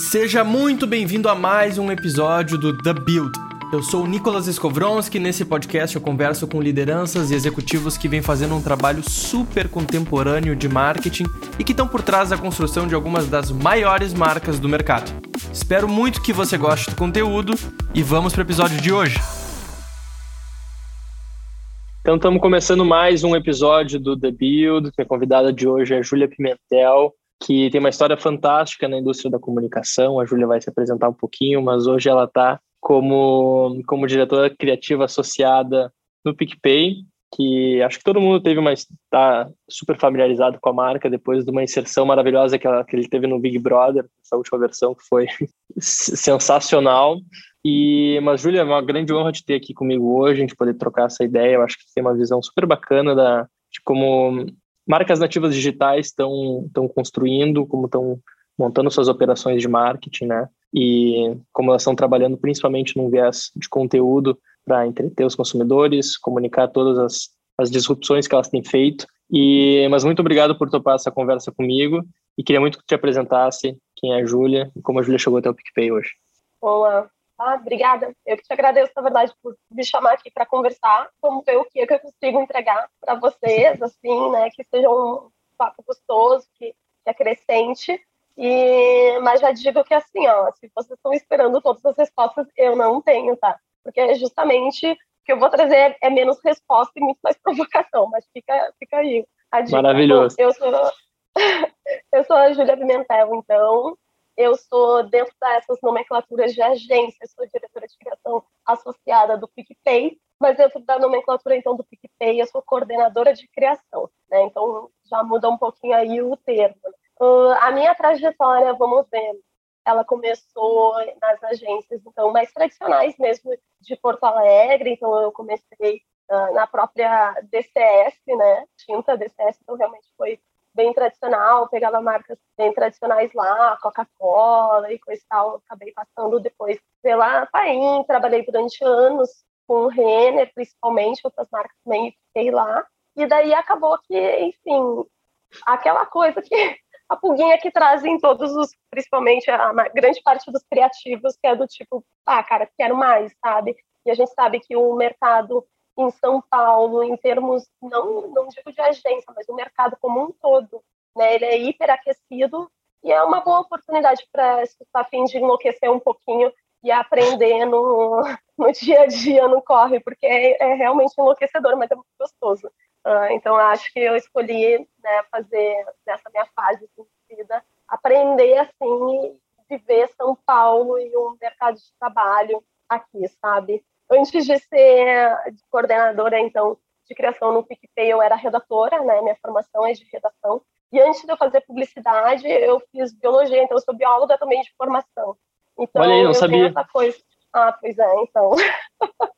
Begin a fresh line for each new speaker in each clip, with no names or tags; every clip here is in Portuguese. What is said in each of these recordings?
Seja muito bem-vindo a mais um episódio do The Build. Eu sou o Nicolas Skowronski e nesse podcast eu converso com lideranças e executivos que vêm fazendo um trabalho super contemporâneo de marketing e que estão por trás da construção de algumas das maiores marcas do mercado. Espero muito que você goste do conteúdo e vamos para o episódio de hoje.
Então estamos começando mais um episódio do The Build. Minha convidada de hoje é Júlia Pimentel que tem uma história fantástica na indústria da comunicação. A Júlia vai se apresentar um pouquinho, mas hoje ela está como, como diretora criativa associada no PicPay, que acho que todo mundo teve uma está super familiarizado com a marca depois de uma inserção maravilhosa que, ela, que ele teve no Big Brother, essa última versão que foi sensacional. E mas Júlia, é uma grande honra te ter aqui comigo hoje, a gente poder trocar essa ideia. Eu acho que você tem uma visão super bacana da de como marcas nativas digitais estão estão construindo, como estão montando suas operações de marketing, né? E como elas estão trabalhando principalmente num viés de conteúdo para entreter os consumidores, comunicar todas as, as disrupções que elas têm feito. E mas muito obrigado por topar essa conversa comigo e queria muito que te apresentasse quem é a Júlia e como a Júlia chegou até o PicPay hoje.
Olá, ah, obrigada. Eu que te agradeço, na verdade, por me chamar aqui para conversar. Vamos ver o que, é que eu consigo entregar para vocês, assim, né? Que seja um papo gostoso, que, que acrescente. E, mas já digo que assim, ó, se vocês estão esperando todas as respostas, eu não tenho, tá? Porque é justamente o que eu vou trazer é menos resposta e muito mais provocação, mas fica, fica aí.
A dica. Maravilhoso.
Eu sou, eu sou a Júlia Pimentel, então eu sou dentro dessas nomenclaturas de agência, sou diretora de criação associada do PicPay, mas dentro da nomenclatura, então, do PicPay, eu sou coordenadora de criação, né? Então, já muda um pouquinho aí o termo. Uh, a minha trajetória, vamos ver, ela começou nas agências, então, mais tradicionais mesmo, de Porto Alegre, então eu comecei uh, na própria DCS, né, tinta DCS, então realmente foi bem tradicional, pegava marcas bem tradicionais lá, Coca-Cola e coisa e tal. Acabei passando depois pela Paim, trabalhei durante anos com o Renner, principalmente, outras marcas também fiquei lá. E daí acabou que, enfim, aquela coisa que a pulguinha que trazem todos os, principalmente a grande parte dos criativos, que é do tipo, ah, cara, quero mais, sabe? E a gente sabe que o mercado em São Paulo, em termos, não, não digo de agência, mas o mercado como um todo, né? Ele é hiperaquecido e é uma boa oportunidade para está a fim de enlouquecer um pouquinho e aprender no, no dia a dia, no corre, porque é, é realmente enlouquecedor, mas é muito gostoso. Uh, então, acho que eu escolhi né, fazer nessa minha fase assim, de vida, aprender assim, viver São Paulo e um mercado de trabalho aqui, sabe? Antes de ser coordenadora, então, de criação no PicPay, eu era redatora, né? Minha formação é de redação. E antes de eu fazer publicidade, eu fiz biologia, então eu sou bióloga também de formação. Então,
Olha aí, não sabia.
essa coisa. Ah, pois é, então.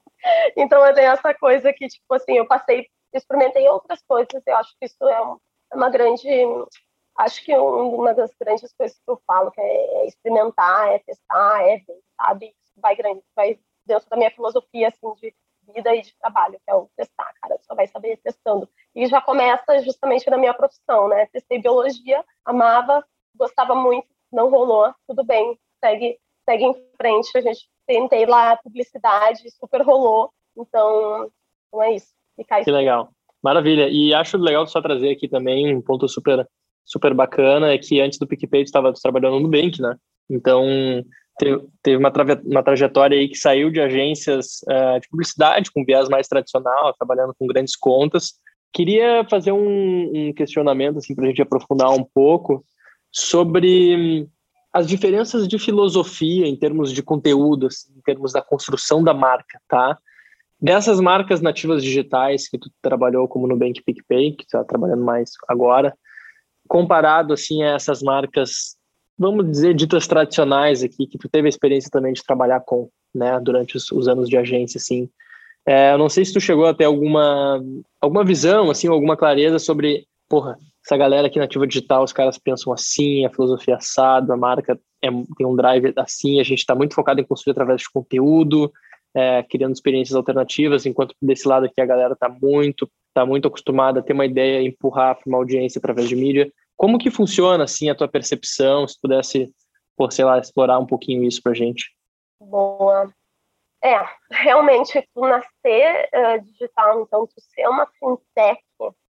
então eu tenho essa coisa que, tipo assim, eu passei, experimentei outras coisas, eu acho que isso é uma grande. Acho que uma das grandes coisas que eu falo que é experimentar, é testar, é ver, sabe? Vai grande, vai dentro da minha filosofia assim de vida e de trabalho, que é o testar, cara, só vai saber testando. E já começa justamente na minha profissão, né? Testei biologia, amava, gostava muito, não rolou, tudo bem, segue, segue em frente. A gente tentei lá publicidade, super rolou. Então, então é isso.
Que legal. Maravilha. E acho legal só trazer aqui também um ponto super super bacana é que antes do PicPay estava trabalhando no Nubank, né? Então, teve, teve uma, uma trajetória aí que saiu de agências uh, de publicidade, com viés mais tradicional, trabalhando com grandes contas. Queria fazer um, um questionamento, assim, para a gente aprofundar um pouco, sobre as diferenças de filosofia em termos de conteúdo, assim, em termos da construção da marca, tá? Dessas marcas nativas digitais que tu trabalhou como Nubank PicPay, que tu está trabalhando mais agora, comparado assim a essas marcas vamos dizer, ditas tradicionais aqui, que tu teve a experiência também de trabalhar com, né, durante os, os anos de agência, assim. É, eu não sei se tu chegou a ter alguma, alguma visão, assim, alguma clareza sobre, porra, essa galera aqui na Ativa Digital, os caras pensam assim, a filosofia assada, a marca é, tem um drive assim, a gente está muito focado em construir através de conteúdo, é, criando experiências alternativas, enquanto desse lado aqui a galera está muito, tá muito acostumada a ter uma ideia, empurrar para uma audiência através de mídia. Como que funciona assim a tua percepção? Se pudesse por, sei lá, explorar um pouquinho isso para gente.
Boa. É, realmente, tu nascer uh, digital, então, tu ser uma fintech,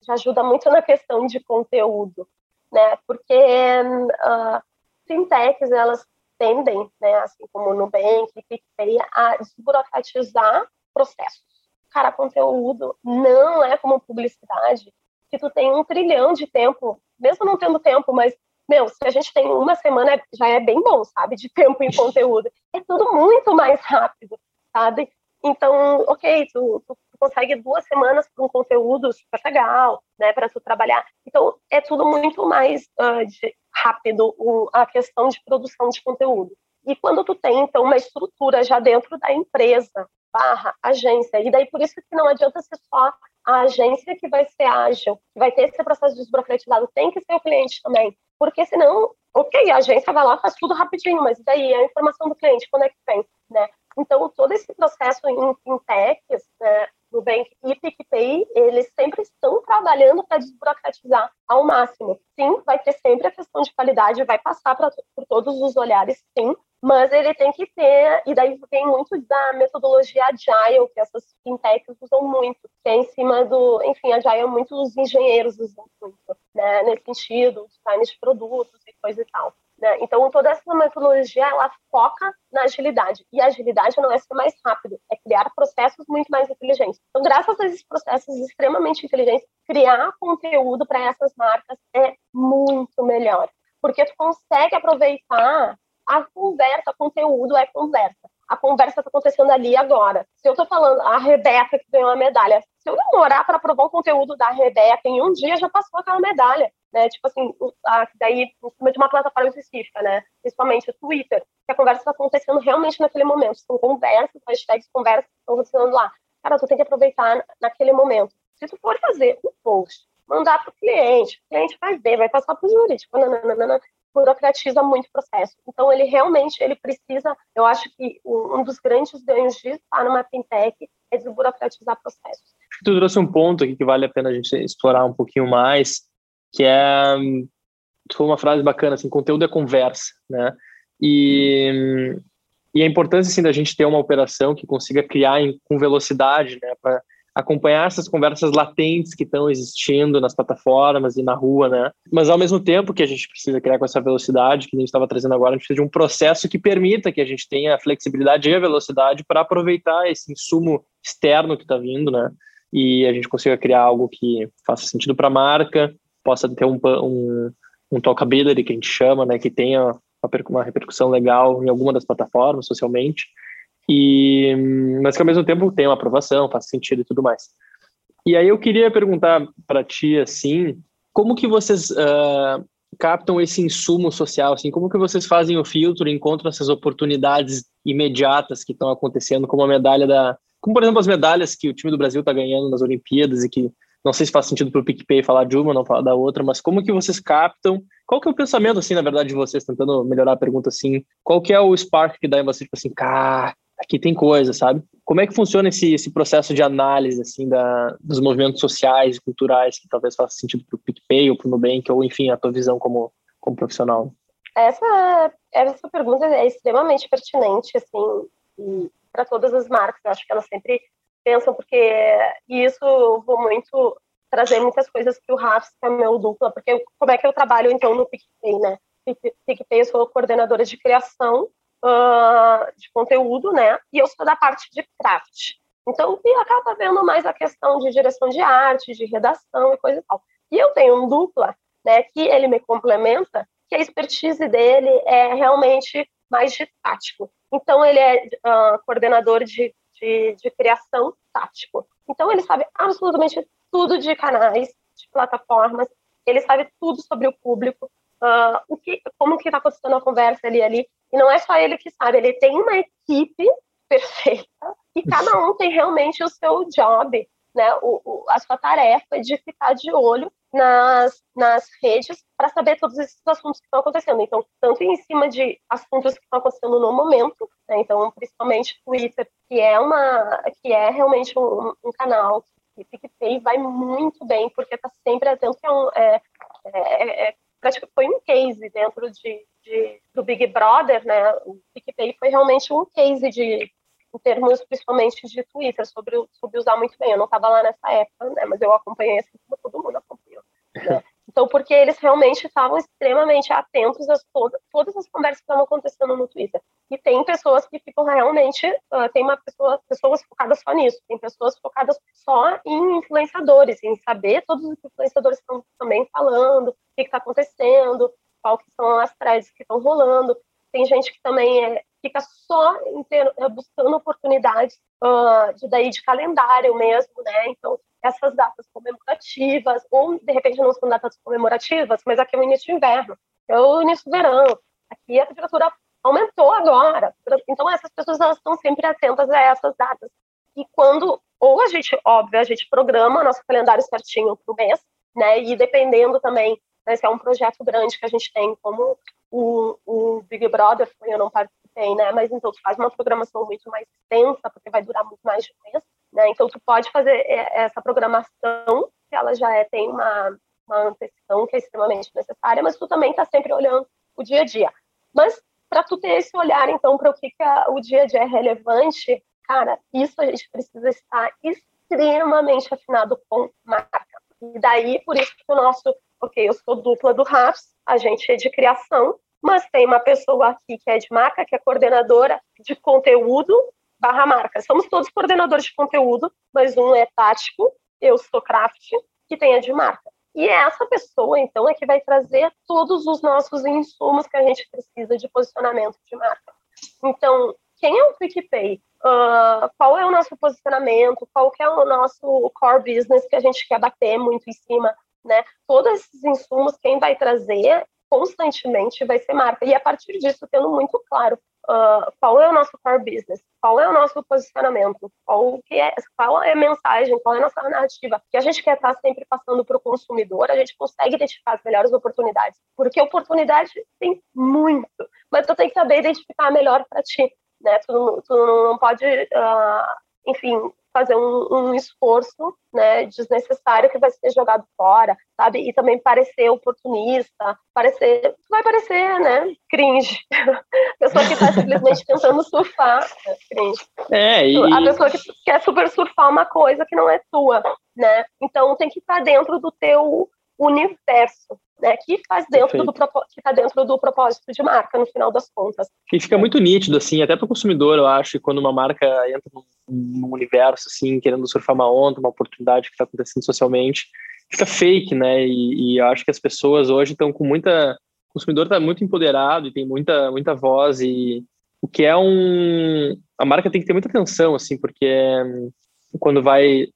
já ajuda muito na questão de conteúdo, né? Porque uh, fintechs, elas tendem, né, assim como o Nubank PicPay, a desburocratizar processos. Cara, conteúdo não é como publicidade, que tu tem um trilhão de tempo, mesmo não tendo tempo, mas, meu, se a gente tem uma semana, já é bem bom, sabe, de tempo em conteúdo. É tudo muito mais rápido, sabe? Então, ok, tu, tu consegue duas semanas para um conteúdo super legal, né, para tu trabalhar. Então, é tudo muito mais uh, de, rápido o, a questão de produção de conteúdo. E quando tu tem, então, uma estrutura já dentro da empresa, barra agência, e daí por isso que não adianta ser só a agência que vai ser ágil, que vai ter esse processo desburocratizado, tem que ser o cliente também, porque senão, ok, a agência vai lá, faz tudo rapidinho, mas daí a informação do cliente, quando é que vem, né? Então, todo esse processo em fintechs, né, Nubank e PicPay, eles sempre estão trabalhando para desburocratizar ao máximo. Sim, vai ter sempre a questão de qualidade, vai passar pra, por todos os olhares, sim, mas ele tem que ter, e daí vem muito da metodologia Agile, que essas fintechs usam muito, que é em cima do, enfim, Agile muitos engenheiros usam muito, né, nesse sentido, design de produtos e coisa e tal. Né? Então, toda essa metodologia, ela foca na agilidade. E agilidade não é ser mais rápido, é criar processos muito mais inteligentes. Então, graças a esses processos extremamente inteligentes, criar conteúdo para essas marcas é muito melhor. Porque tu consegue aproveitar a conversa, conteúdo é conversa. A conversa está acontecendo ali agora. Se eu estou falando, a Rebeca que ganhou a medalha, se eu demorar para provar o conteúdo da Rebeca em um dia, já passou aquela medalha né? Tipo assim, a, daí em cima de uma plataforma específica, né? Principalmente o Twitter, que a conversa está acontecendo realmente naquele momento. São conversas, hashtags conversas que estão acontecendo lá. Cara, tu tem que aproveitar naquele momento. Se tu for fazer um post, mandar para o cliente, o cliente vai ver, vai passar para o jurídico, nananana, burocratiza muito o processo. Então, ele realmente ele precisa, eu acho que um dos grandes ganhos de estar numa fintech é desburocratizar processos.
Tu trouxe um ponto aqui que vale a pena a gente explorar um pouquinho mais, que é foi uma frase bacana assim conteúdo é conversa né e e a importância assim da gente ter uma operação que consiga criar em, com velocidade né para acompanhar essas conversas latentes que estão existindo nas plataformas e na rua, né? Mas ao mesmo tempo que a gente precisa criar com essa velocidade que a gente estava trazendo agora, a gente precisa de um processo que permita que a gente tenha a flexibilidade e a velocidade para aproveitar esse insumo externo que está vindo, né? E a gente consiga criar algo que faça sentido para a marca, possa ter um, um, um talkability, que a gente chama, né, que tenha uma, repercussão legal em alguma das plataformas socialmente, e mas que ao mesmo tempo tenha uma aprovação, faça sentido e tudo mais. E aí eu queria perguntar para ti, assim, como que vocês uh, captam esse insumo social, assim, como que vocês fazem o filtro, encontram essas oportunidades imediatas que estão acontecendo, como a medalha da, como por exemplo as medalhas que o time do Brasil está ganhando nas Olimpíadas e que não sei se faz sentido para o PicPay falar de uma, não falar da outra, mas como que vocês captam? Qual que é o pensamento, assim, na verdade, de vocês, tentando melhorar a pergunta, assim, qual que é o spark que dá em você, tipo assim, cara, aqui tem coisa, sabe? Como é que funciona esse, esse processo de análise, assim, da, dos movimentos sociais e culturais que talvez faça sentido para o PicPay ou para o Nubank, ou, enfim, a tua visão como, como profissional?
Essa, essa pergunta é extremamente pertinente, assim, para todas as marcas. Eu acho que elas sempre pensam, porque isso eu vou muito trazer muitas coisas que o Rafa, que é meu dupla, porque como é que eu trabalho então no PicPay, né? PicPay eu sou coordenadora de criação uh, de conteúdo, né? E eu sou da parte de craft. Então, e acaba vendo mais a questão de direção de arte, de redação e coisa e tal. E eu tenho um dupla, né, que ele me complementa, que a expertise dele é realmente mais de tático. Então, ele é uh, coordenador de de, de criação tático. Então, ele sabe absolutamente tudo de canais, de plataformas, ele sabe tudo sobre o público, uh, o que, como que está acontecendo a conversa ali ali. E não é só ele que sabe, ele tem uma equipe perfeita e cada um tem realmente o seu job, né? O, o, a sua tarefa de ficar de olho nas, nas redes para saber todos esses assuntos que estão acontecendo. Então, tanto em cima de assuntos que estão acontecendo no momento, né? então, principalmente Twitter, que é uma, que é realmente um, um canal que PicPay vai muito bem, porque está sempre atento, é, um, é, é, é, é foi um case dentro de, de, do Big Brother, né, o PicPay foi realmente um case de, em termos principalmente de Twitter, sobre, sobre usar muito bem. Eu não estava lá nessa época, né, mas eu acompanhei assim como todo mundo. Né? Então, porque eles realmente estavam extremamente atentos a todas, todas as conversas que estavam acontecendo no Twitter. E tem pessoas que ficam realmente, uh, tem uma pessoa, pessoas focadas só nisso, tem pessoas focadas só em influenciadores, em saber todos os influenciadores estão também falando, o que está acontecendo, que são as threads que estão rolando. Tem gente que também é, fica só ter, é, buscando oportunidades uh, de daí de calendário mesmo, né? Então essas datas comemorativas, ou de repente não são datas comemorativas, mas aqui é o início de inverno, é o início do verão, aqui a temperatura aumentou agora. Então essas pessoas elas estão sempre atentas a essas datas. E quando, ou a gente, óbvio, a gente programa nosso calendário certinho para o mês, né? E dependendo também, né, se é um projeto grande que a gente tem, como o, o Big Brother, eu não participei, né? Mas então tu faz uma programação muito mais extensa, porque vai durar muito mais de um mês. Né? Então, tu pode fazer é, essa programação, que ela já é, tem uma, uma antecipação que é extremamente necessária, mas tu também está sempre olhando o dia a dia. Mas, para tu ter esse olhar, então, para o que, que o dia a dia é relevante, cara, isso a gente precisa estar extremamente afinado com marca. E daí, por isso que o nosso, ok, eu sou dupla do RAPS, a gente é de criação, mas tem uma pessoa aqui que é de marca, que é coordenadora de conteúdo barra marca. Somos todos coordenadores de conteúdo, mas um é tático, eu sou craft, que tem a de marca. E essa pessoa, então, é que vai trazer todos os nossos insumos que a gente precisa de posicionamento de marca. Então, quem é o PicPay? Uh, qual é o nosso posicionamento? Qual é o nosso core business que a gente quer bater muito em cima? Né? Todos esses insumos, quem vai trazer constantemente vai ser marca. E a partir disso, tendo muito claro uh, qual é o nosso core business, qual é o nosso posicionamento, qual, que é, qual é a mensagem, qual é a nossa narrativa, que a gente quer estar sempre passando para o consumidor, a gente consegue identificar as melhores oportunidades, porque oportunidade tem muito, mas tu tem que saber identificar a melhor para ti, né? Tu, tu não pode, uh, enfim, fazer um, um, esforço né, desnecessário que vai ser jogado fora, sabe? E também parecer oportunista, parecer, vai parecer, né, cringe. A pessoa que está simplesmente tentando surfar, é cringe.
É, e...
A pessoa que quer super surfar uma coisa que não é tua, né? Então tem que estar dentro do teu universo, né, que faz dentro do que está dentro do propósito de marca no final das contas.
Que fica muito nítido assim, até para o consumidor, eu acho, quando uma marca entra num, num, universo assim, querendo surfar uma onda, uma oportunidade que está acontecendo socialmente, fica fake, né? E, e, eu acho que as pessoas hoje estão com muita, o consumidor está muito empoderado e tem muita muita voz e o que é um, a marca tem que ter muita atenção assim, porque quando vai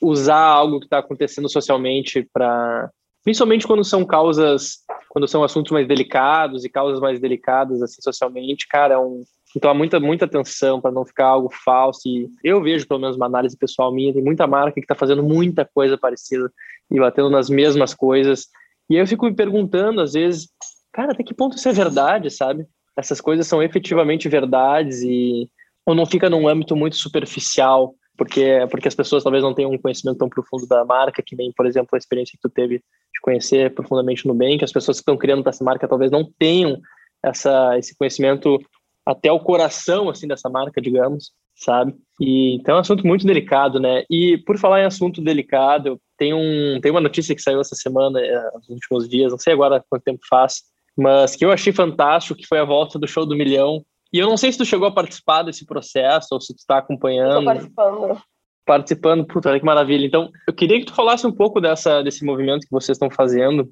usar algo que está acontecendo socialmente para principalmente quando são causas, quando são assuntos mais delicados e causas mais delicadas assim socialmente, cara, é um então há muita muita atenção para não ficar algo falso e eu vejo pelo menos uma análise pessoal minha, tem muita marca que está fazendo muita coisa parecida e batendo nas mesmas coisas. E aí eu fico me perguntando às vezes, cara, até que ponto isso é verdade, sabe? Essas coisas são efetivamente verdades e ou não fica num âmbito muito superficial porque porque as pessoas talvez não tenham um conhecimento tão profundo da marca, que nem, por exemplo, a experiência que tu teve de conhecer profundamente no bem, que as pessoas que estão criando essa marca talvez não tenham essa esse conhecimento até o coração assim dessa marca, digamos, sabe? E então é um assunto muito delicado, né? E por falar em assunto delicado, tem um tem uma notícia que saiu essa semana, é, nos últimos dias, não sei agora quanto tempo faz, mas que eu achei fantástico, que foi a volta do show do milhão e eu não sei se tu chegou a participar desse processo ou se tu está acompanhando. Estou
participando.
Participando, puta, que maravilha. Então, eu queria que tu falasse um pouco dessa, desse movimento que vocês estão fazendo.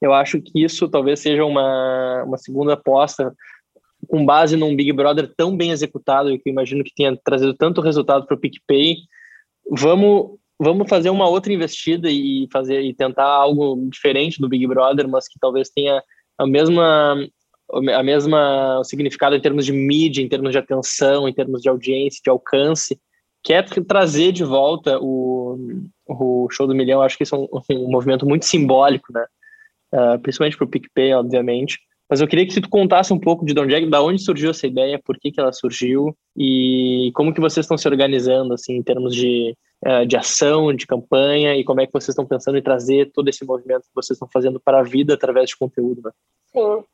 Eu acho que isso talvez seja uma, uma segunda aposta com base num Big Brother tão bem executado e que eu imagino que tenha trazido tanto resultado para o PicPay. Vamos, vamos fazer uma outra investida e fazer e tentar algo diferente do Big Brother, mas que talvez tenha a mesma a mesma significado em termos de mídia, em termos de atenção, em termos de audiência, de alcance, que é trazer de volta o, o show do milhão. Acho que isso é um, um movimento muito simbólico, né? Uh, principalmente para o PicPay, obviamente. Mas eu queria que tu contasse um pouco de onde, é, de onde surgiu essa ideia, por que, que ela surgiu e como que vocês estão se organizando assim em termos de, uh, de ação, de campanha e como é que vocês estão pensando em trazer todo esse movimento que vocês estão fazendo para a vida através de conteúdo. Né?
Sim,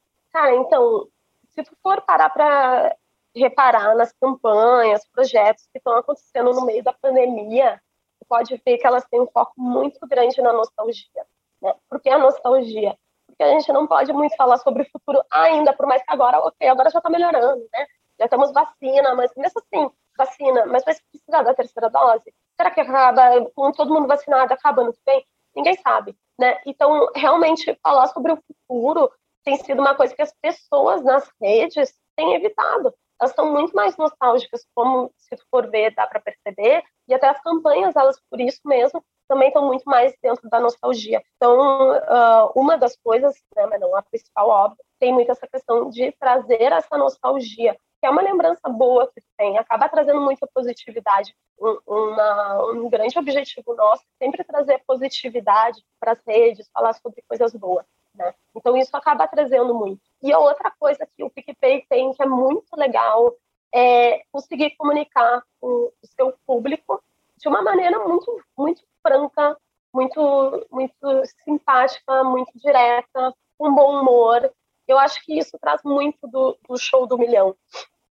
Então, se for parar para reparar nas campanhas, projetos que estão acontecendo no meio da pandemia, pode ver que elas têm um foco muito grande na nostalgia. Né? Por que a nostalgia? Porque a gente não pode muito falar sobre o futuro ainda, por mais que agora, ok, agora já está melhorando, né? Já temos vacina, mas mesmo assim, vacina, mas vai precisar da terceira dose? Será que acaba, com todo mundo vacinado, acaba que vem? Ninguém sabe, né? Então, realmente, falar sobre o futuro tem sido uma coisa que as pessoas nas redes têm evitado. Elas estão muito mais nostálgicas, como se for ver, dá para perceber, e até as campanhas, elas por isso mesmo, também estão muito mais dentro da nostalgia. Então, uh, uma das coisas, né, mas não a principal, óbvio, tem muito essa questão de trazer essa nostalgia, que é uma lembrança boa que tem, acaba trazendo muita positividade. Um, uma, um grande objetivo nosso é sempre trazer positividade para as redes, falar sobre coisas boas. Né? Então, isso acaba trazendo muito. E a outra coisa que o PicPay tem, que é muito legal, é conseguir comunicar com o seu público de uma maneira muito, muito franca, muito, muito simpática, muito direta, com bom humor. Eu acho que isso traz muito do, do show do milhão,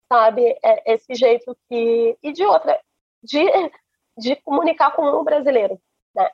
sabe? É, esse jeito que. E de outra, de, de comunicar com o brasileiro, né?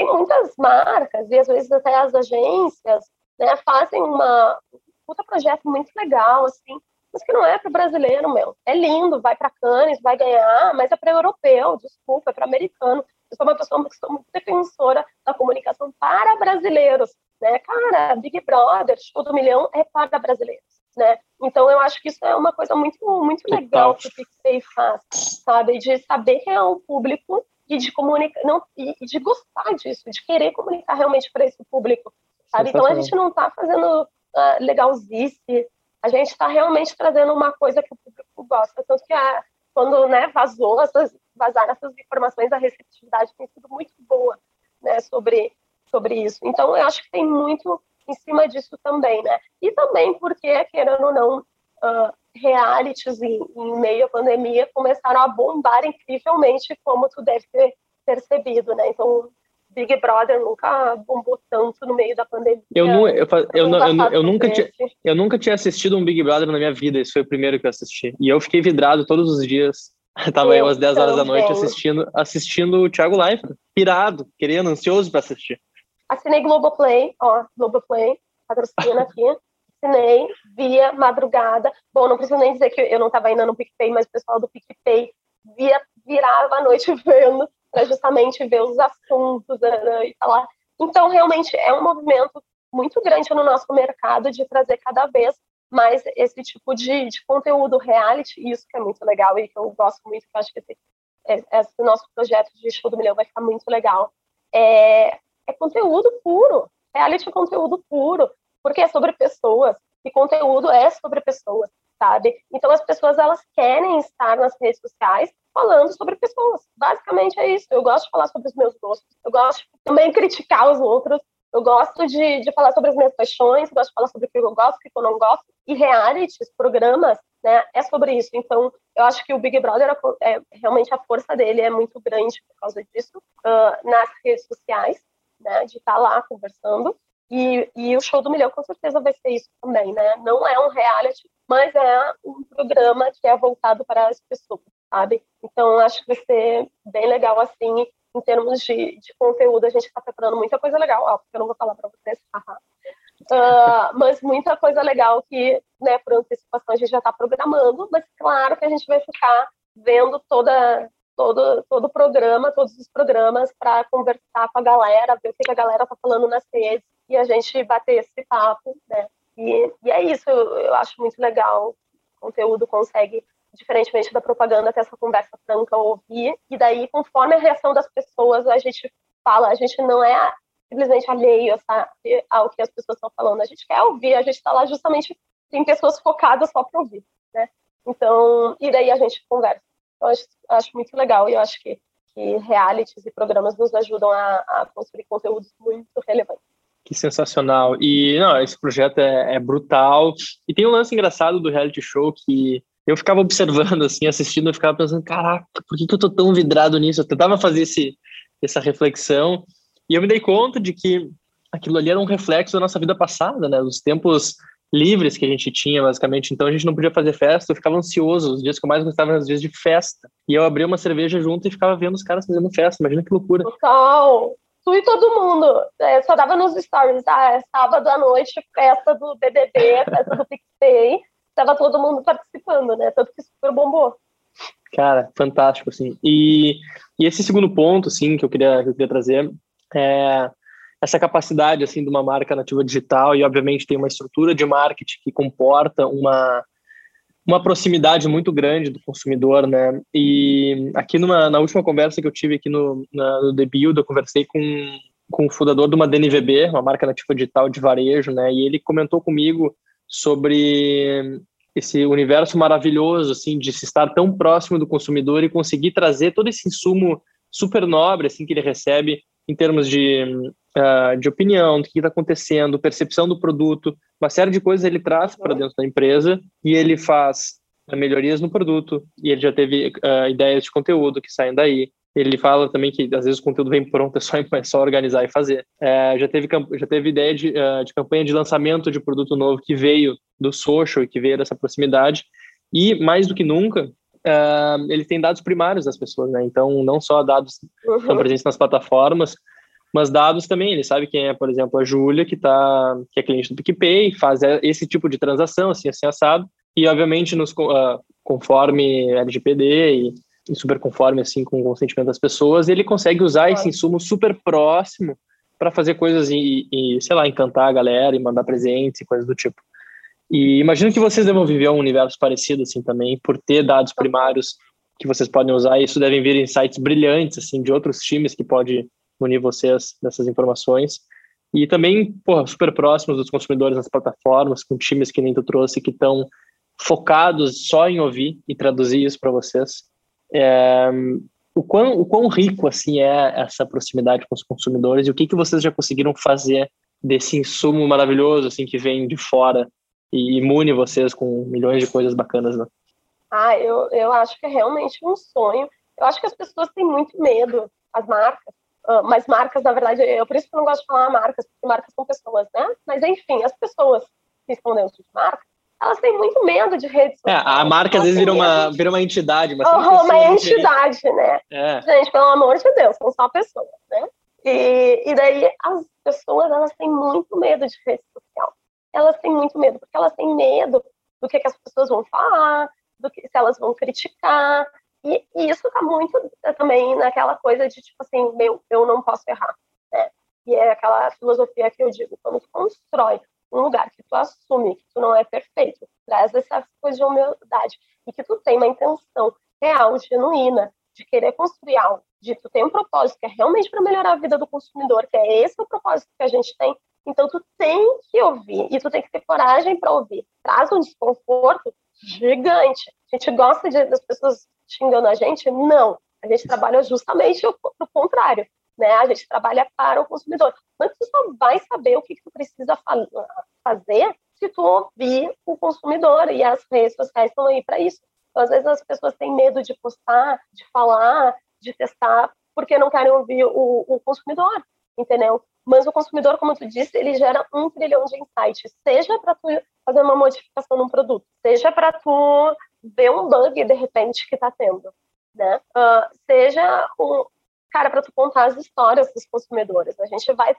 Tem muitas marcas e às vezes até as agências né, fazem uma puta projeto muito legal, assim, mas que não é para o brasileiro, meu. É lindo, vai para Cannes, vai ganhar, mas é para europeu, desculpa, é para americano. Eu sou uma pessoa que sou muito defensora da comunicação para brasileiros, né? Cara, Big Brother, Show do Milhão é para brasileiros, né? Então eu acho que isso é uma coisa muito muito legal que o PicPay faz, sabe? De saber quem é o público e de comunicar, não, e de gostar disso, de querer comunicar realmente para esse público, sabe? Então a gente não está fazendo uh, legalzice, a gente está realmente trazendo uma coisa que o público gosta, tanto que a, quando né, vazou essas, vazaram essas informações, a receptividade tem sido muito boa né, sobre, sobre isso. Então eu acho que tem muito em cima disso também, né? E também porque, querendo ou não, uh, realities em, em, meio à pandemia começaram a bombar incrivelmente, como tu deve ter percebido, né? Então, Big Brother nunca bombou tanto no meio da pandemia.
Eu, nu, eu, eu, eu, eu, nunca tinha, eu nunca tinha assistido um Big Brother na minha vida, esse foi o primeiro que eu assisti. E eu fiquei vidrado todos os dias. Tava eu, às 10 horas da noite assistindo, assistindo o Thiago Leifert, pirado, querendo, ansioso para assistir.
Assinei Globoplay, ó, Globoplay, patrocina aqui assinei via madrugada. Bom, não preciso nem dizer que eu não estava ainda no PicPay, mas o pessoal do PicPay via, virava a noite vendo para justamente ver os assuntos né, e falar. Então, realmente, é um movimento muito grande no nosso mercado de trazer cada vez mais esse tipo de, de conteúdo reality, isso que é muito legal e que eu gosto muito, que acho que esse, esse nosso projeto de Show do Milhão vai ficar muito legal. É, é conteúdo puro, reality é conteúdo puro porque é sobre pessoas e conteúdo é sobre pessoas, sabe? Então as pessoas elas querem estar nas redes sociais falando sobre pessoas. Basicamente é isso. Eu gosto de falar sobre os meus gostos. Eu gosto também de criticar os outros. Eu gosto de, de falar sobre as minhas paixões, eu gosto de falar sobre o que eu gosto, o que eu não gosto. E realities, programas, né, é sobre isso. Então, eu acho que o Big Brother, é, é realmente a força dele é muito grande por causa disso, uh, nas redes sociais, né, de estar tá lá conversando. E, e o Show do Milhão com certeza vai ser isso também, né? Não é um reality, mas é um programa que é voltado para as pessoas, sabe? Então, acho que vai ser bem legal, assim, em termos de, de conteúdo. A gente está preparando muita coisa legal, ó, porque eu não vou falar para vocês, uh, mas muita coisa legal que, né, por antecipação, a gente já está programando, mas claro que a gente vai ficar vendo toda todo, todo o programa, todos os programas, para conversar com a galera, ver o que a galera está falando nas redes e a gente bater esse papo, né? E, e é isso, eu, acho muito legal. O conteúdo consegue, diferentemente da propaganda, ter essa conversa franca, ouvir, e daí, conforme a reação das pessoas, a gente fala, a gente não é simplesmente alheio sabe, ao que as pessoas estão falando, a gente quer ouvir, a gente está lá justamente, tem pessoas focadas só para ouvir, né? Então, e daí a gente conversa. Eu acho, acho muito legal e eu acho que, que realities e programas nos ajudam a, a construir conteúdos muito relevantes.
Que sensacional. E não, esse projeto é, é, brutal. E tem um lance engraçado do reality show que eu ficava observando, assim, assistindo, eu ficava pensando, caraca, por que, que eu tô tão vidrado nisso? Eu tentava fazer esse, essa reflexão e eu me dei conta de que aquilo ali era um reflexo da nossa vida passada, né? Dos tempos livres que a gente tinha, basicamente. Então a gente não podia fazer festa, eu ficava ansioso. Os dias que eu mais gostava eram os dias de festa. E eu abria uma cerveja junto e ficava vendo os caras fazendo festa. Imagina que loucura.
Total. E todo mundo. É, só dava nos stories. Ah, é sábado à noite, festa do BBB, festa do PicPay. Tava todo mundo participando, né? Tanto que super bombou.
Cara, fantástico, assim. E, e esse segundo ponto, assim, que eu queria, que eu queria trazer é essa capacidade assim de uma marca nativa digital e obviamente tem uma estrutura de marketing que comporta uma uma proximidade muito grande do consumidor, né? E aqui numa, na última conversa que eu tive aqui no, na, no The Build, eu conversei com, com o fundador de uma DNVB, uma marca nativa digital de varejo, né? E ele comentou comigo sobre esse universo maravilhoso, assim, de se estar tão próximo do consumidor e conseguir trazer todo esse insumo super nobre, assim, que ele recebe em termos de, uh, de opinião, do que está acontecendo, percepção do produto, uma série de coisas ele traz para dentro da empresa e ele faz melhorias no produto e ele já teve uh, ideias de conteúdo que saem daí. Ele fala também que às vezes o conteúdo vem pronto, é só, é só organizar e fazer. É, já, teve, já teve ideia de, de campanha de lançamento de produto novo que veio do social e que veio dessa proximidade. E mais do que nunca, uh, ele tem dados primários das pessoas, né? Então, não só dados uhum. estão presentes nas plataformas, mas dados também. Ele sabe quem é, por exemplo, a Júlia, que, tá, que é cliente do PicPay, faz esse tipo de transação, assim, assim, assado. E, obviamente, nos, uh, conforme LGPD e, e, super conforme, assim, com o consentimento das pessoas, ele consegue usar claro. esse insumo super próximo para fazer coisas e, e, sei lá, encantar a galera e mandar presentes e coisas do tipo. E imagino que vocês devam viver um universo parecido assim também, por ter dados primários que vocês podem usar. E isso devem vir insights brilhantes assim de outros times que pode unir vocês nessas informações. E também, porra, super próximos dos consumidores nas plataformas, com times que nem tu trouxe, que estão focados só em ouvir e traduzir isso para vocês. É, o, quão, o quão rico assim é essa proximidade com os consumidores e o que, que vocês já conseguiram fazer desse insumo maravilhoso assim que vem de fora e imune vocês com milhões de coisas bacanas, né?
Ah, eu, eu acho que é realmente um sonho. Eu acho que as pessoas têm muito medo, as marcas, uh, mas marcas, na verdade, eu por isso que eu não gosto de falar marcas, porque marcas são pessoas, né? Mas enfim, as pessoas que estão dentro de marcas, elas têm muito medo de redes
sociais. É, a marca às vezes vira uma, vira uma entidade,
mas oh, uma entidade, né? É. Gente, pelo amor de Deus, são só pessoas, né? E, e daí as pessoas, elas têm muito medo de rede social elas têm muito medo, porque elas têm medo do que, que as pessoas vão falar, do que se elas vão criticar. E, e isso está muito eh, também naquela coisa de tipo assim, meu, eu não posso errar. Né? E é aquela filosofia que eu digo, quando tu constrói um lugar que tu assume que tu não é perfeito, traz essa coisa de humildade e que tu tem uma intenção real, genuína, de querer construir algo, de tu ter um propósito que é realmente para melhorar a vida do consumidor, que é esse o propósito que a gente tem, então, tu tem que ouvir e tu tem que ter coragem para ouvir. Traz um desconforto gigante. A gente gosta de, das pessoas xingando a gente? Não. A gente trabalha justamente o, o contrário. Né? A gente trabalha para o consumidor. Mas tu só vai saber o que, que tu precisa fa fazer se tu ouvir o consumidor. E as redes sociais estão aí para isso. Então, às vezes as pessoas têm medo de postar, de falar, de testar, porque não querem ouvir o, o consumidor, entendeu? Mas o consumidor, como tu disse, ele gera um trilhão de insights, seja para tu fazer uma modificação num produto, seja para tu ver um bug de repente que está tendo, né? Uh, seja um cara para tu contar as histórias dos consumidores. A gente vai uh,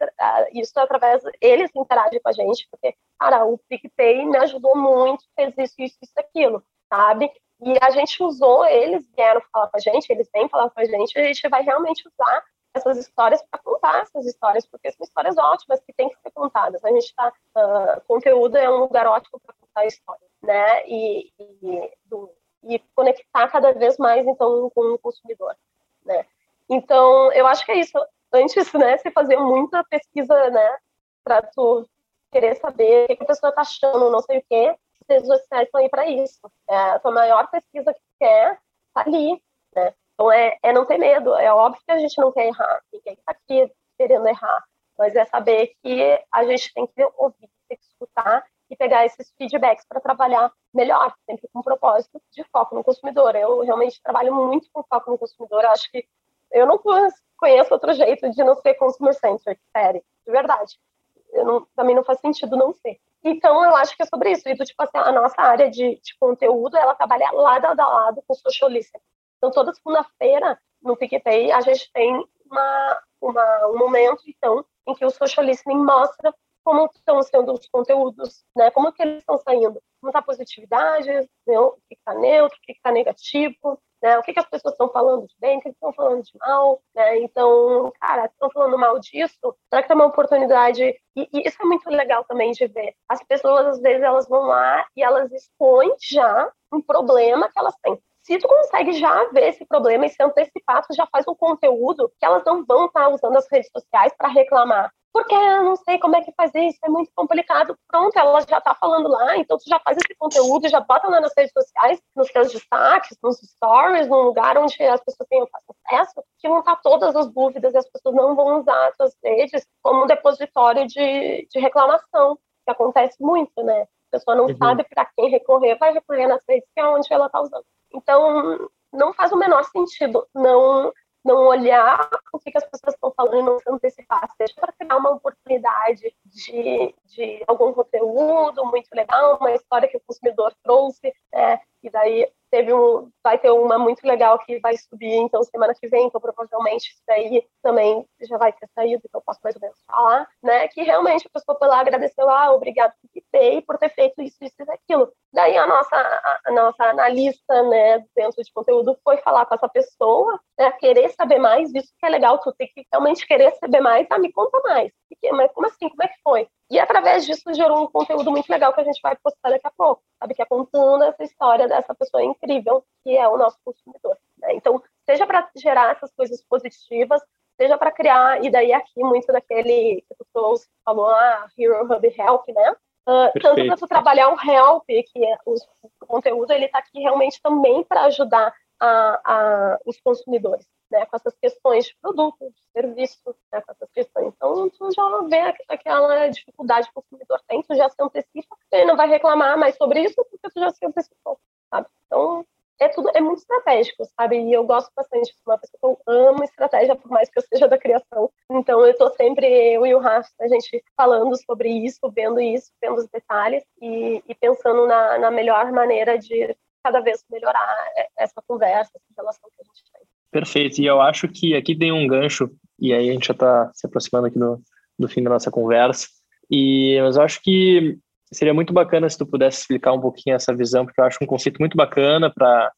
isso através eles interagem com a gente, porque cara, o PicPay me ajudou muito, fez isso, isso, isso, aquilo, sabe? E a gente usou, eles vieram falar com a gente, eles vêm falar com a gente, a gente vai realmente usar essas histórias para contar essas histórias, porque são histórias ótimas que têm que ser contadas. A gente está, uh, ah, conteúdo é um lugar ótimo para contar histórias, né? E, e, do, e, conectar cada vez mais então com o consumidor, né? Então, eu acho que é isso. Antes, né, você fazer muita pesquisa, né, para tu querer saber o que, a pessoa está achando, não sei o quê, as redes sociais estão aí para isso. É, a tua maior pesquisa que tu quer está ali, né? Então, é, é não ter medo. É óbvio que a gente não quer errar. Ninguém está aqui querendo errar. Mas é saber que a gente tem que ouvir, tem que escutar e pegar esses feedbacks para trabalhar melhor, sempre com propósito de foco no consumidor. Eu realmente trabalho muito com foco no consumidor. Eu acho que eu não conheço outro jeito de não ser consumer centric, sério, de verdade. Não, também não faz sentido não ser. Então, eu acho que é sobre isso. E, tipo assim, a nossa área de, de conteúdo, ela trabalha lado a lado com social listening. Então, toda segunda-feira, no PicPay, a gente tem uma, uma, um momento, então, em que o social listening mostra como estão sendo os conteúdos, né? Como que eles estão saindo, como está a positividade, né? o que está neutro, o que está negativo, né? O que, que as pessoas estão falando de bem, o que estão falando de mal, né? Então, cara, estão falando mal disso, será que tem uma oportunidade? E, e, isso é muito legal também de ver. As pessoas, às vezes, elas vão lá e elas expõem já um problema que elas têm. Se tu consegue já ver esse problema e se antecipar, tu já faz um conteúdo que elas não vão estar usando as redes sociais para reclamar porque eu não sei como é que fazer isso, é muito complicado. Pronto, ela já está falando lá, então tu já faz esse conteúdo, já bota lá nas redes sociais, nos seus destaques, nos stories, num lugar onde as pessoas tenham acesso, que vão estar todas as dúvidas e as pessoas não vão usar as suas redes como um depositório de, de reclamação, que acontece muito, né? A pessoa não uhum. sabe para quem recorrer, vai recorrer nas redes que é onde ela está usando. Então, não faz o menor sentido não não olhar o que, as pessoas estão falando e não se antecipar, seja para criar uma oportunidade de, de algum conteúdo muito legal, uma história que o consumidor trouxe, é, e daí teve um, vai ter uma muito legal que vai subir, então, semana que vem, então, provavelmente, isso daí também já vai ter saído, então posso mais ou menos falar, né, que realmente a pessoa foi lá, agradeceu, ah, obrigado por PicPay, por ter feito isso, isso e aquilo. Daí a nossa, a nossa analista, né, dentro de conteúdo foi falar com essa pessoa, né, querer saber mais, isso que é legal, tu tem que realmente querer saber mais, ah, me conta mais. Mas como assim, como é que foi? E através disso gerou um conteúdo muito legal que a gente vai postar daqui a pouco, sabe? Que é contando essa história dessa pessoa incrível que é o nosso consumidor. Né? Então, seja para gerar essas coisas positivas, seja para criar, e daí aqui muito daquele que tu falou, ah, Hero Hub Help, né? Uh, tanto para tu trabalhar o help, que é o, o conteúdo, ele está aqui realmente também para ajudar a, a, os consumidores né, com essas questões de produto, de serviço, né, com essas questões. Então, tu já vê aquela dificuldade que o consumidor tem, tu já se antecipa, ele não vai reclamar mais sobre isso porque tu já se antecipou, sabe? Então, é tudo, é muito estratégico, sabe? E eu gosto bastante, uma pessoa que eu amo estratégia, por mais que eu seja da criação. Então, eu tô sempre, eu e o Rafa, a gente falando sobre isso, vendo isso, vendo os detalhes e, e pensando na, na melhor maneira de cada vez melhorar essa conversa, essa relação que a gente tem.
Perfeito. E eu acho que aqui tem um gancho, e aí a gente já está se aproximando aqui do, do fim da nossa conversa. E mas eu acho que seria muito bacana se tu pudesse explicar um pouquinho essa visão, porque eu acho um conceito muito bacana para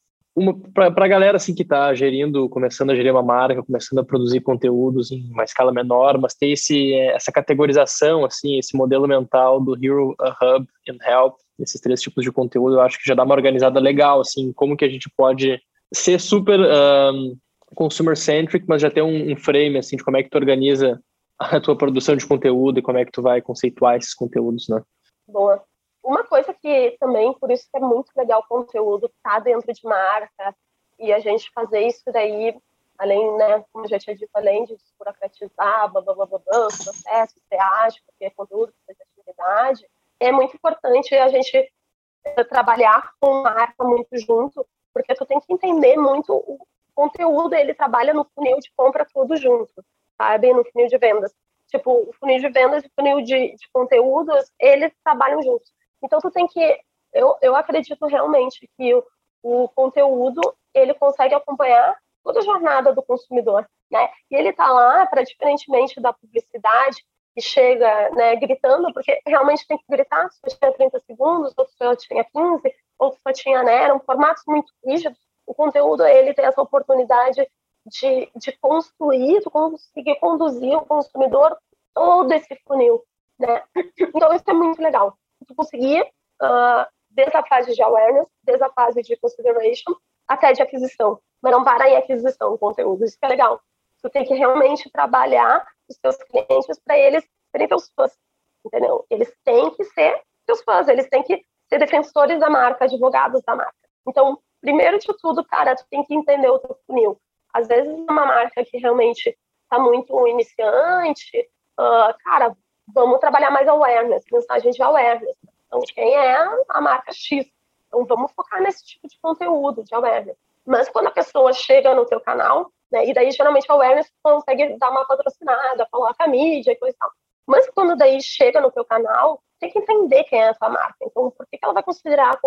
para a galera assim que está gerindo, começando a gerir uma marca, começando a produzir conteúdos em uma escala menor, mas ter esse essa categorização assim, esse modelo mental do Hero Hub and Help, esses três tipos de conteúdo, eu acho que já dá uma organizada legal assim, como que a gente pode ser super um, consumer-centric, mas já ter um, um, frame, assim, de como é que tu organiza a tua produção de conteúdo e como é que tu vai conceituar esses conteúdos, né?
Boa. Uma coisa que também, por isso que é muito legal o conteúdo tá dentro de marca e a gente fazer isso daí, além, né, como já tinha dito, além de desburocratizar, blá, blá, blá, blá, blá, processo, triagem, porque é conteúdo, atividade, é muito importante a gente trabalhar com marca muito junto, porque tu tem que entender muito o conteúdo, ele trabalha no funil de compra tudo junto, sabe? No funil de vendas. Tipo, o funil de vendas e o funil de, de conteúdos, eles trabalham juntos. Então, tu tem que... Eu, eu acredito realmente que o, o conteúdo, ele consegue acompanhar toda a jornada do consumidor, né? E ele tá lá para, diferentemente da publicidade, que chega né, gritando, porque realmente tem que gritar, se eu tinha 30 segundos, outro só tinha 15, outro só tinha, né, eram formatos muito rígidos, o conteúdo, ele tem essa oportunidade de, de construir, de conseguir conduzir o consumidor todo esse funil, né, então isso é muito legal, tu conseguir, uh, desde a fase de awareness, desde a fase de consideration, até de aquisição, mas não para em aquisição do conteúdo, isso que é legal, tu tem que realmente trabalhar os seus clientes para eles serem teus fãs, entendeu? Eles têm que ser teus fãs, eles têm que ser defensores da marca, advogados da marca. Então, primeiro de tudo, cara, tu tem que entender o teu funil. Às vezes, uma marca que realmente está muito iniciante, uh, cara, vamos trabalhar mais awareness, mensagem de awareness. Então, quem é a marca X? Então, vamos focar nesse tipo de conteúdo de awareness. Mas quando a pessoa chega no teu canal, né? E daí, geralmente, a awareness consegue dar uma patrocinada, falar com a mídia e coisa e tal. Mas quando daí chega no teu canal, tem que entender quem é essa marca. Então, por que, que ela vai considerar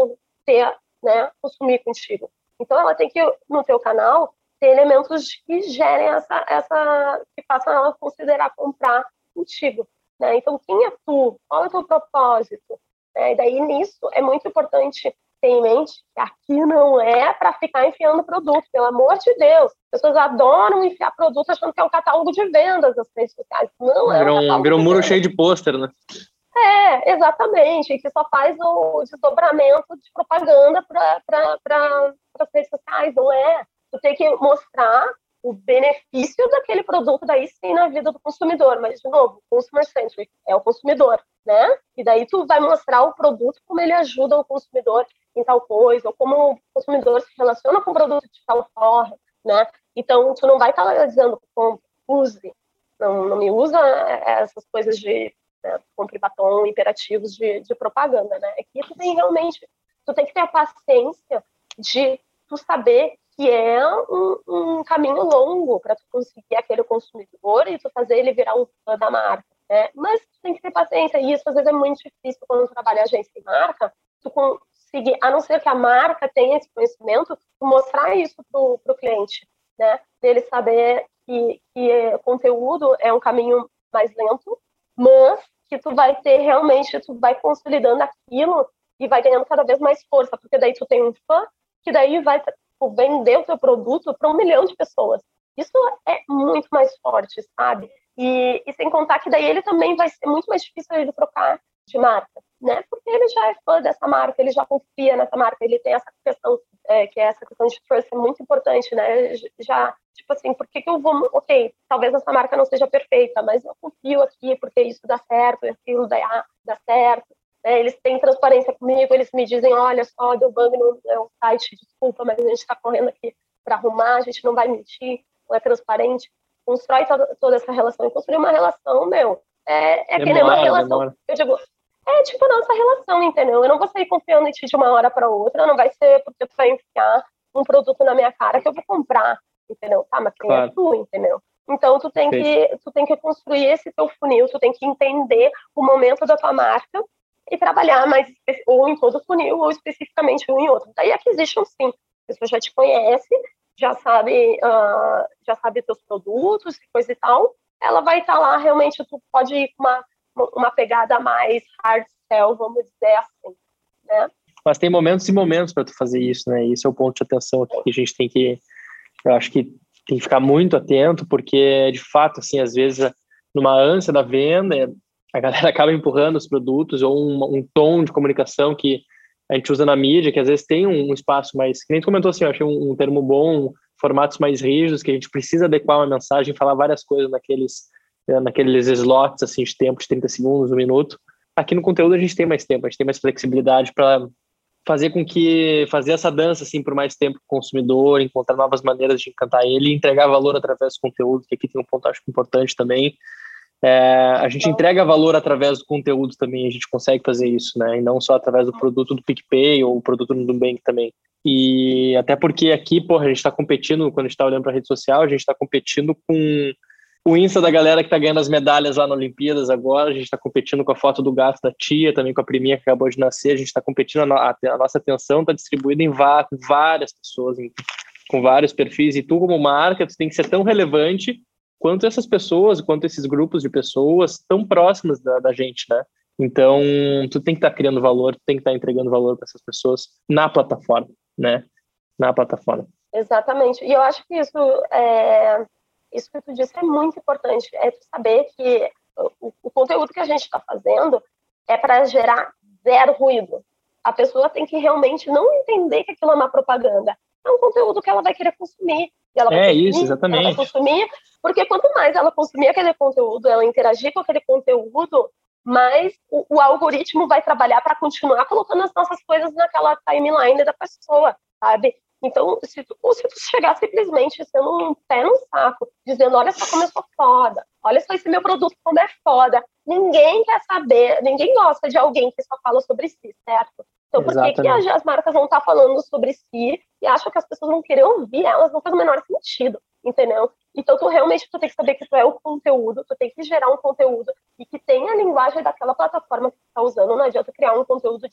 ter, né, consumir contigo? Então, ela tem que, no teu canal, ter elementos que gerem essa, essa que façam ela considerar comprar contigo. Né? Então, quem é tu? Qual é o teu propósito? É, e daí, nisso, é muito importante ter em mente que aqui não é para ficar enfiando produto, pelo amor de Deus. As pessoas adoram enfiar produto achando que é um catálogo de vendas das redes sociais. Não é.
Virou um, virou um muro cheio de pôster, né?
É, exatamente. E que só faz o desdobramento de propaganda para as redes sociais, não é? Tu tem que mostrar o benefício daquele produto daí sim na vida do consumidor, mas de novo, consumer centric é o consumidor, né? E daí tu vai mostrar o produto como ele ajuda o consumidor em tal coisa, ou como o consumidor se relaciona com o produto de tal forma, né? Então tu não vai estar dizendo use, não, não me usa essas coisas de né, compre batom imperativos de, de propaganda, né? Aqui tu tem realmente, tu tem que ter a paciência de tu saber que é um, um caminho longo para tu conseguir aquele consumidor e tu fazer ele virar um fã da marca, né? Mas tu tem que ter paciência e isso às vezes é muito difícil quando tu trabalha agência e marca, tu conseguir, a não ser que a marca tenha esse conhecimento, mostrar isso pro, pro cliente, né? Dele saber que, que conteúdo é um caminho mais lento, mas que tu vai ter realmente, tu vai consolidando aquilo e vai ganhando cada vez mais força, porque daí tu tem um fã que daí vai tipo, vender o seu produto para um milhão de pessoas. Isso é muito mais forte, sabe? E, e, sem contar que daí ele também vai ser muito mais difícil ele trocar de marca, né? Porque ele já é fã dessa marca, ele já confia nessa marca, ele tem essa questão, é, que é essa questão de trust é muito importante, né? Já, tipo assim, por que, que eu vou, ok, talvez essa marca não seja perfeita, mas eu confio aqui porque isso dá certo, aquilo dá, dá certo, né? Eles têm transparência comigo, eles me dizem, olha só, deu bug no, no site, desculpa, mas a gente está correndo aqui para arrumar, a gente não vai mentir, não é transparente. Constrói toda, toda essa relação. E construir uma relação, meu, é, é nem uma relação. Demora. Eu digo, é tipo a nossa relação, entendeu? Eu não vou sair confiando em ti de uma hora para outra, não vai ser porque tu vai enfiar um produto na minha cara que eu vou comprar, entendeu? Tá, mas quem é claro. é tu, entendeu? Então tu tem que tu tem que construir esse teu funil, tu tem que entender o momento da tua marca e trabalhar mais ou em todo o funil ou especificamente um em outro. Daí aquisition sim, a pessoa já te conhece, já sabe, uh, já sabe teus produtos coisa e tal, ela vai estar tá lá realmente, tu pode ir com uma, uma pegada mais hard sell, vamos dizer assim, né?
Mas tem momentos e momentos para tu fazer isso, né? Esse é o ponto de atenção aqui que a gente tem que, eu acho que tem que ficar muito atento, porque de fato, assim, às vezes numa ânsia da venda, a galera acaba empurrando os produtos ou um, um, tom de comunicação que a gente usa na mídia, que às vezes tem um espaço mais. Que nem tu comentou assim, eu achei um, um termo bom, formatos mais rígidos, que a gente precisa adequar uma mensagem, falar várias coisas naqueles, eh, naqueles slots assim, de tempo de 30 segundos, um minuto. Aqui no conteúdo a gente tem mais tempo, a gente tem mais flexibilidade para fazer com que fazer essa dança assim por mais tempo com o consumidor, encontrar novas maneiras de encantar ele, entregar valor através do conteúdo, que aqui tem um ponto acho importante também. É, a gente entrega valor através do conteúdo também, a gente consegue fazer isso, né? E não só através do produto do PicPay ou o produto do Nubank também. E até porque aqui, porra, a gente está competindo, quando a gente está olhando para a rede social, a gente está competindo com o Insta da galera que está ganhando as medalhas lá na Olimpíadas agora, a gente está competindo com a foto do gato da tia, também com a priminha que acabou de nascer, a gente está competindo, a, a, a, nossa atenção está distribuída em várias pessoas, em, com vários perfis, e tu como marca, tu tem que ser tão relevante quanto essas pessoas, quanto esses grupos de pessoas tão próximas da, da gente, né? Então, tu tem que estar tá criando valor, tu tem que estar tá entregando valor para essas pessoas na plataforma, né? Na plataforma.
Exatamente. E eu acho que isso, é, isso que tu disse é muito importante. É tu saber que o, o conteúdo que a gente está fazendo é para gerar zero ruído. A pessoa tem que realmente não entender que aquilo é uma propaganda. É um conteúdo que ela vai querer consumir.
É consumir, isso, exatamente. Ela
vai consumir porque quanto mais ela consumir aquele conteúdo, ela interagir com aquele conteúdo, mais o, o algoritmo vai trabalhar para continuar colocando as nossas coisas naquela timeline da pessoa, sabe? Então, se tu, se tu chegar simplesmente sendo um pé no saco, dizendo, olha só como eu sou foda, olha só esse meu produto como é foda, ninguém quer saber, ninguém gosta de alguém que só fala sobre si, certo? Então, por que, que as, as marcas vão estar falando sobre si e acham que as pessoas vão querer ouvir elas? Não faz o menor sentido, entendeu? Então, tu realmente tu tem que saber que tu é o conteúdo, tu tem que gerar um conteúdo e que tenha a linguagem daquela plataforma que tu está usando. Não adianta criar um conteúdo de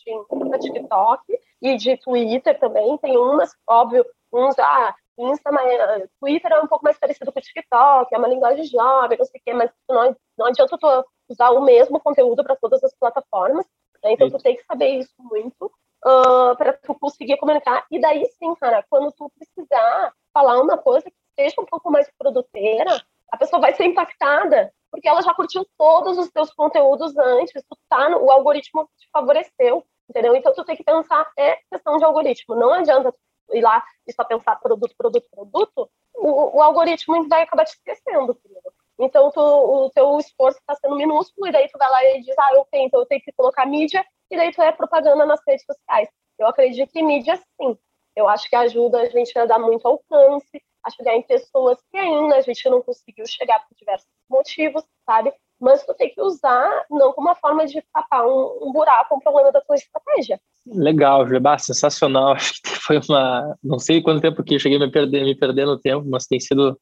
TikTok e de Twitter também. Tem umas, óbvio, uns, ah, Insta, mas, Twitter é um pouco mais parecido com o TikTok, é uma linguagem jovem, não sei o quê, mas não, não adianta tu usar o mesmo conteúdo para todas as plataformas. Né? Então, tu tem que saber isso muito uh, ah, para tu conseguir comunicar. E daí sim, cara, quando tu precisar falar uma coisa que seja um pouco mais produteira, a pessoa vai ser impactada, porque ela já curtiu todos os teus conteúdos antes, tu tá no, o algoritmo te favoreceu, entendeu? Então tu tem que pensar, é questão de algoritmo, não adianta ir lá e só pensar produto, produto, produto, o, o algoritmo vai acabar te esquecendo, Então, tu, o teu esforço está sendo minúsculo, e daí tu vai lá e diz, ah, eu tenho, então eu tenho que colocar mídia, e daí tu é propaganda nas redes sociais. Eu acredito que mídia, sim. Eu acho que ajuda a gente a dar muito alcance, a chegar em pessoas que ainda a gente não conseguiu chegar por diversos motivos, sabe? Mas tu tem que usar não como uma forma de tapar um, um buraco, um problema da tua estratégia.
Legal, Jubá, sensacional. Acho que foi uma. Não sei quanto tempo que eu cheguei a me perder, me perder no tempo, mas tem sido.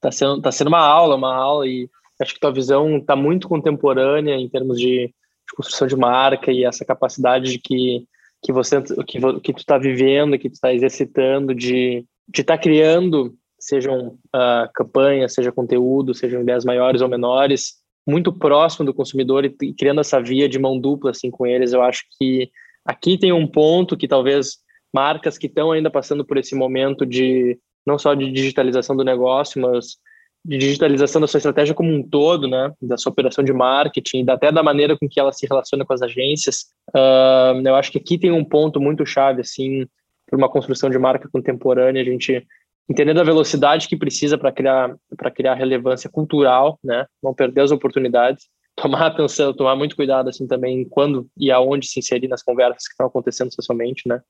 Tá sendo, tá sendo uma aula, uma aula, e acho que tua visão está muito contemporânea em termos de, de, construção de marca e essa capacidade de que, que você que, que tu está vivendo, que tu está exercitando, de de estar tá criando sejam uh, campanhas, seja conteúdo, sejam ideias maiores ou menores, muito próximo do consumidor e, e criando essa via de mão dupla assim com eles. Eu acho que aqui tem um ponto que talvez marcas que estão ainda passando por esse momento de não só de digitalização do negócio, mas de digitalização da sua estratégia como um todo, né, da sua operação de marketing, até da maneira com que ela se relaciona com as agências. Uh, eu acho que aqui tem um ponto muito chave, assim, para uma construção de marca contemporânea, a gente entendendo a velocidade que precisa para criar para criar relevância cultural, né? Não perder as oportunidades, tomar atenção, tomar muito cuidado assim também quando e aonde se inserir nas conversas que estão acontecendo socialmente, né?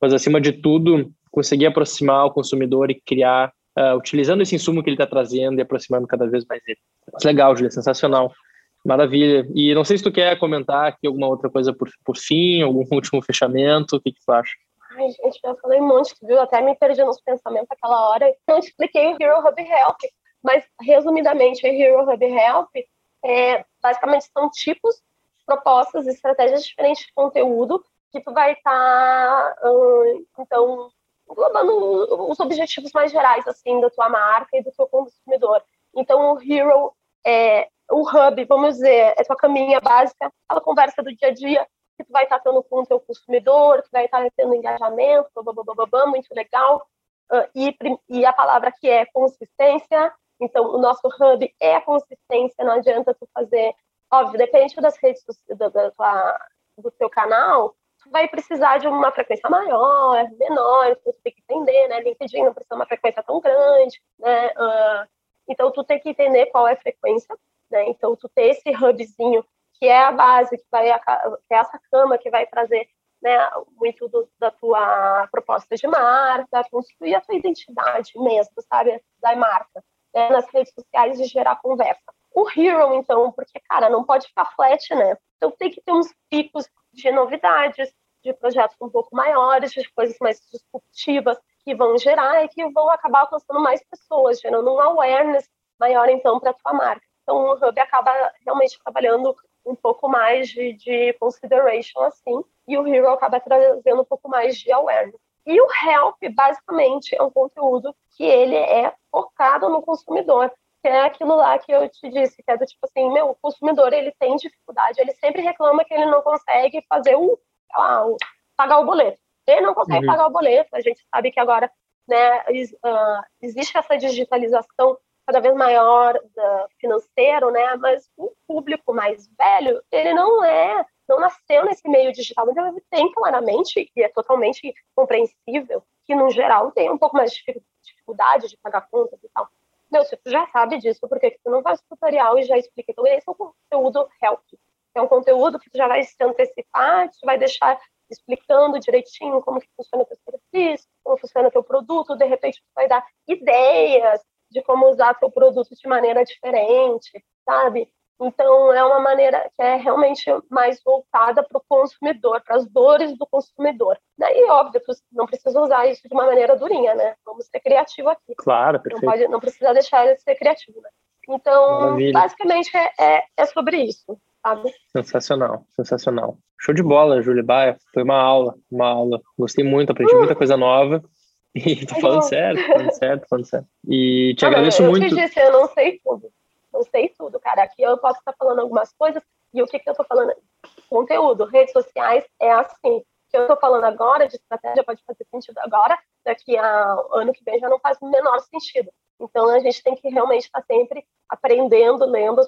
Mas acima de tudo, conseguir aproximar o consumidor e criar uh, utilizando esse insumo que ele está trazendo e aproximando cada vez mais ele. Mas legal, Julia, sensacional. Maravilha. E não sei se tu quer comentar aqui alguma outra coisa por, por fim, algum último fechamento, o que, que tu acha?
Ai, gente, eu falei um monte, viu? Até me perdi nos pensamentos aquela hora. Não expliquei o Hero Hub Help, mas resumidamente, o Hero Hub Help é, basicamente são tipos, propostas, estratégias diferentes de conteúdo que tu vai estar, tá, então, englobando os objetivos mais gerais, assim, da tua marca e do teu consumidor. Então, o Hero é o hub, vamos dizer, é tua caminha básica, aquela conversa do dia a dia, que tu vai estar tendo com o teu consumidor, que vai estar tendo engajamento, blá, blá, blá, blá, muito legal. E, e a palavra que é consistência, então o nosso hub é a consistência, não adianta tu fazer, óbvio, depende das redes do, da tua, do teu canal, vai precisar de uma frequência maior, menor, tu tem que entender, né, LinkedIn não precisa de uma frequência tão grande, né, uh, então tu tem que entender qual é a frequência, né, então tu ter esse hubzinho que é a base, que, vai, que é essa cama que vai trazer né, muito do, da tua proposta de marca, construir a tua identidade mesmo, sabe, da marca, né, nas redes sociais e gerar conversa. O Hero, então, porque, cara, não pode ficar flat, né? Então tem que ter uns picos de novidades, de projetos um pouco maiores, de coisas mais disruptivas que vão gerar e que vão acabar alcançando mais pessoas, gerando um awareness maior, então, para a tua marca. Então, o Hub acaba realmente trabalhando um pouco mais de, de consideration assim, e o Hero acaba trazendo um pouco mais de awareness. E o Help, basicamente, é um conteúdo que ele é focado no consumidor, que é aquilo lá que eu te disse, que é do tipo assim, meu, o consumidor, ele tem dificuldade, ele sempre reclama que ele não consegue fazer o, lá, o pagar o boleto. Ele não consegue uhum. pagar o boleto, a gente sabe que agora né, uh, existe essa digitalização cada vez maior da, financeiro, né? Mas o público mais velho, ele não é, não nasceu nesse meio digital, então ele tem claramente, e é totalmente compreensível, que no geral tem um pouco mais de dificuldade de pagar contas e tal. Meu, se tu já sabe disso, por que tu não faz tutorial e já explica? Então, esse é o conteúdo help. É um conteúdo que tu já vai se antecipar, tu vai deixar explicando direitinho como que funciona o teu serviço, como funciona o teu produto, de repente tu vai dar ideias de como usar seu produto de maneira diferente, sabe? Então, é uma maneira que é realmente mais voltada para o consumidor, para as dores do consumidor. Daí, óbvio, não precisa usar isso de uma maneira durinha, né? Vamos ser criativo aqui.
Claro, perfeito.
Não, pode, não precisa deixar ele ser criativo, né? Então, Maravilha. basicamente, é, é, é, sobre isso, sabe?
Sensacional, sensacional. Show de bola, Júlia Baia. Foi uma aula, uma aula. Gostei muito, aprendi uh! muita coisa nova. E tô falando sério, falando sério, falando sério. E te ah, agradeço
eu
muito.
Eu te disse, eu não sei tudo não sei tudo, cara. Aqui eu posso estar falando algumas coisas e o que, que eu estou falando? Conteúdo, redes sociais é assim. O que eu estou falando agora de estratégia pode fazer sentido agora, daqui a ano que vem já não faz o menor sentido. Então a gente tem que realmente estar sempre aprendendo, lendo,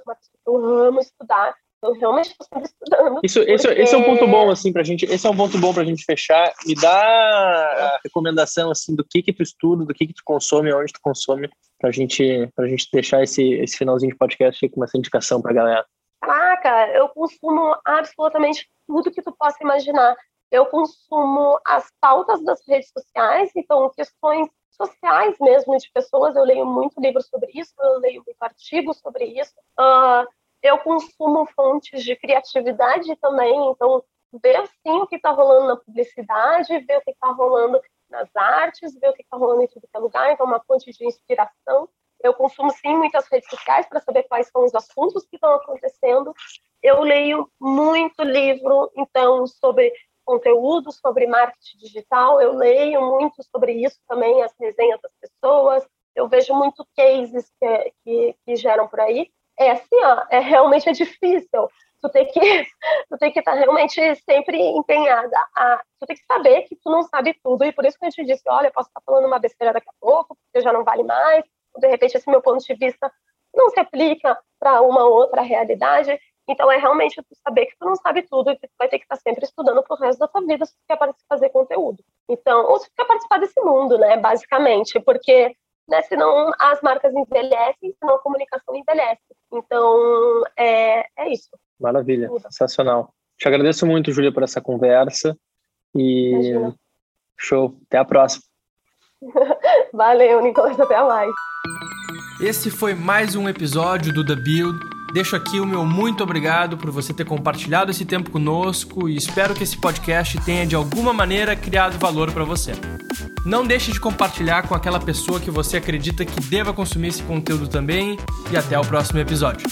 eu amo estudar, eu realmente estou sempre estudando.
Isso, porque... esse, esse é um ponto bom, assim, pra gente. Esse é um ponto bom pra gente fechar. Me dá a recomendação, assim, do que que tu estuda, do que que tu consome, onde tu consome, pra gente, pra gente deixar esse, esse finalzinho de podcast aqui com essa indicação pra galera.
Caraca, eu consumo absolutamente tudo que tu possa imaginar. Eu consumo as pautas das redes sociais, então questões sociais mesmo de pessoas. Eu leio muito livro sobre isso, eu leio muito artigo sobre isso. Uh, eu consumo fontes de criatividade também, então ver sim o que está rolando na publicidade, ver o que está rolando nas artes, ver o que está rolando em tudo que é lugar, então uma fonte de inspiração. Eu consumo sim muitas redes sociais para saber quais são os assuntos que estão acontecendo. Eu leio muito livro, então, sobre conteúdo, sobre marketing digital. Eu leio muito sobre isso também, as resenhas das pessoas. Eu vejo muito cases que, que, que geram por aí é assim, ó, é realmente é difícil. Tu tem que tu tem que estar tá realmente sempre empenhada. A, tu tem que saber que tu não sabe tudo e por isso que eu te disse, olha, eu posso estar falando uma besteira daqui a pouco, porque já não vale mais. Ou, de repente esse meu ponto de vista não se aplica para uma outra realidade. Então é realmente tu saber que tu não sabe tudo e que tu vai ter que estar sempre estudando pro resto da tua vida se tu quer fazer conteúdo. Então, ou se tu quer participar desse mundo, né, basicamente, porque né? Senão as marcas envelhecem, senão a comunicação envelhece. Então, é, é isso.
Maravilha, sensacional. Te agradeço muito, Júlia, por essa conversa. E Imagina. show. Até a próxima.
Valeu, Nicolas. Até mais.
Esse foi mais um episódio do The Build. Deixo aqui o meu muito obrigado por você ter compartilhado esse tempo conosco e espero que esse podcast tenha de alguma maneira criado valor para você. Não deixe de compartilhar com aquela pessoa que você acredita que deva consumir esse conteúdo também e até o próximo episódio.